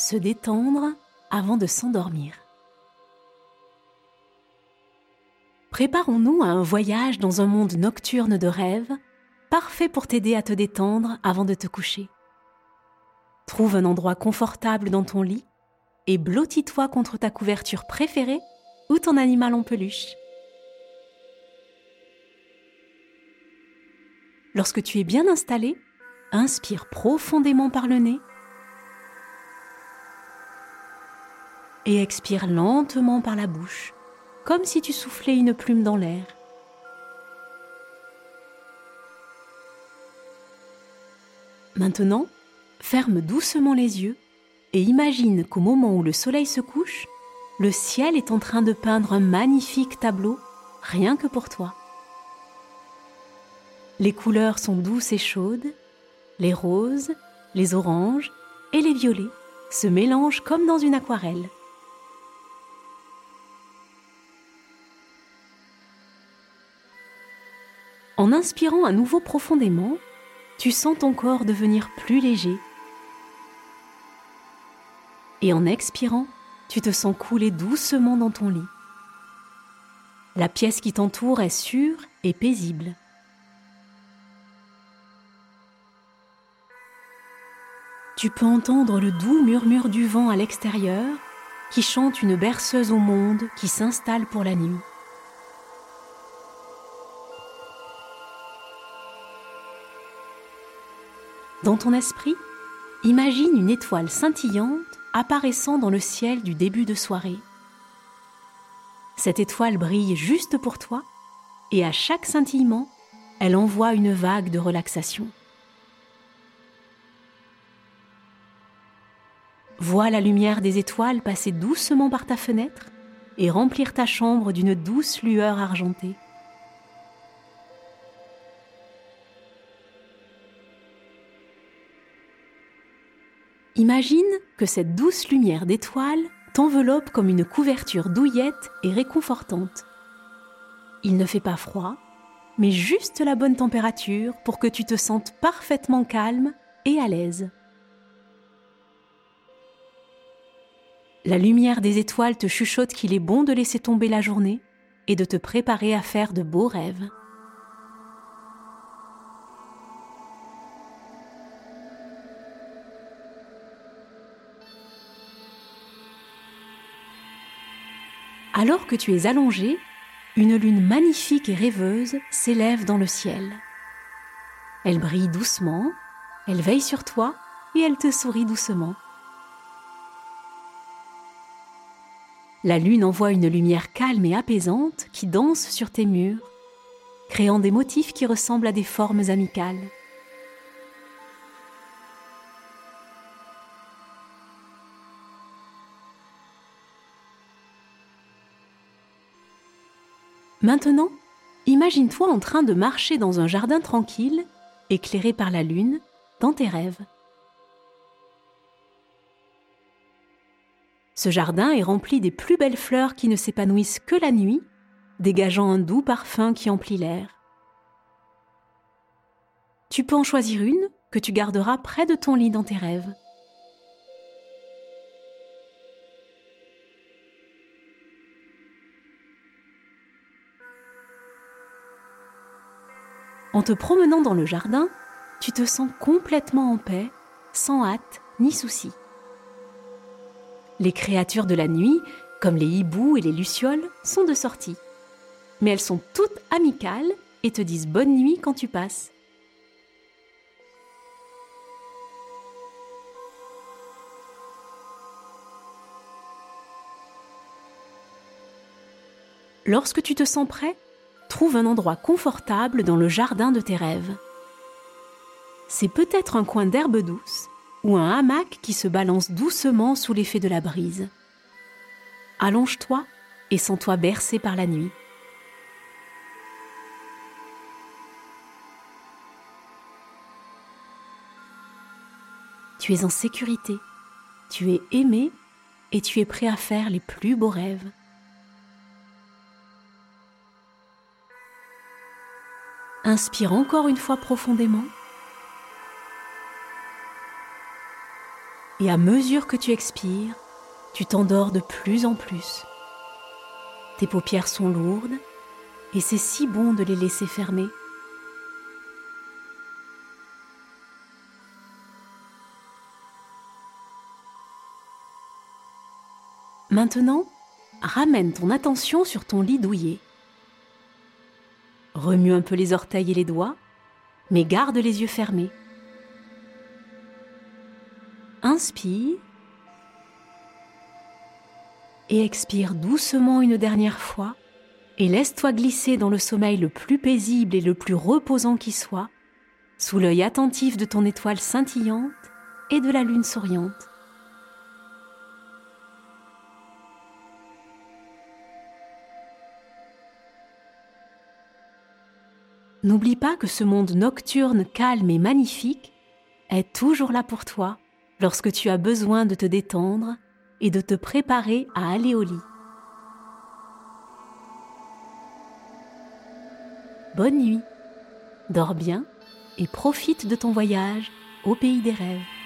se détendre avant de s'endormir. Préparons-nous à un voyage dans un monde nocturne de rêves, parfait pour t'aider à te détendre avant de te coucher. Trouve un endroit confortable dans ton lit et blottis-toi contre ta couverture préférée ou ton animal en peluche. Lorsque tu es bien installé, inspire profondément par le nez et expire lentement par la bouche, comme si tu soufflais une plume dans l'air. Maintenant, ferme doucement les yeux et imagine qu'au moment où le soleil se couche, le ciel est en train de peindre un magnifique tableau rien que pour toi. Les couleurs sont douces et chaudes, les roses, les oranges et les violets se mélangent comme dans une aquarelle. En inspirant à nouveau profondément, tu sens ton corps devenir plus léger. Et en expirant, tu te sens couler doucement dans ton lit. La pièce qui t'entoure est sûre et paisible. Tu peux entendre le doux murmure du vent à l'extérieur qui chante une berceuse au monde qui s'installe pour la nuit. Dans ton esprit, imagine une étoile scintillante apparaissant dans le ciel du début de soirée. Cette étoile brille juste pour toi et à chaque scintillement, elle envoie une vague de relaxation. Vois la lumière des étoiles passer doucement par ta fenêtre et remplir ta chambre d'une douce lueur argentée. Imagine que cette douce lumière d'étoiles t'enveloppe comme une couverture douillette et réconfortante. Il ne fait pas froid, mais juste la bonne température pour que tu te sentes parfaitement calme et à l'aise. La lumière des étoiles te chuchote qu'il est bon de laisser tomber la journée et de te préparer à faire de beaux rêves. Alors que tu es allongé, une lune magnifique et rêveuse s'élève dans le ciel. Elle brille doucement, elle veille sur toi et elle te sourit doucement. La lune envoie une lumière calme et apaisante qui danse sur tes murs, créant des motifs qui ressemblent à des formes amicales. Maintenant, imagine-toi en train de marcher dans un jardin tranquille, éclairé par la lune, dans tes rêves. Ce jardin est rempli des plus belles fleurs qui ne s'épanouissent que la nuit, dégageant un doux parfum qui emplit l'air. Tu peux en choisir une que tu garderas près de ton lit dans tes rêves. En te promenant dans le jardin, tu te sens complètement en paix, sans hâte ni souci. Les créatures de la nuit, comme les hiboux et les lucioles, sont de sortie. Mais elles sont toutes amicales et te disent bonne nuit quand tu passes. Lorsque tu te sens prêt, trouve un endroit confortable dans le jardin de tes rêves. C'est peut-être un coin d'herbe douce ou un hamac qui se balance doucement sous l'effet de la brise. Allonge-toi et sens-toi bercé par la nuit. Tu es en sécurité, tu es aimé et tu es prêt à faire les plus beaux rêves. Inspire encore une fois profondément. Et à mesure que tu expires, tu t'endors de plus en plus. Tes paupières sont lourdes et c'est si bon de les laisser fermer. Maintenant, ramène ton attention sur ton lit douillet. Remue un peu les orteils et les doigts, mais garde les yeux fermés. Inspire et expire doucement une dernière fois et laisse-toi glisser dans le sommeil le plus paisible et le plus reposant qui soit, sous l'œil attentif de ton étoile scintillante et de la lune souriante. N'oublie pas que ce monde nocturne calme et magnifique est toujours là pour toi lorsque tu as besoin de te détendre et de te préparer à aller au lit. Bonne nuit, dors bien et profite de ton voyage au pays des rêves.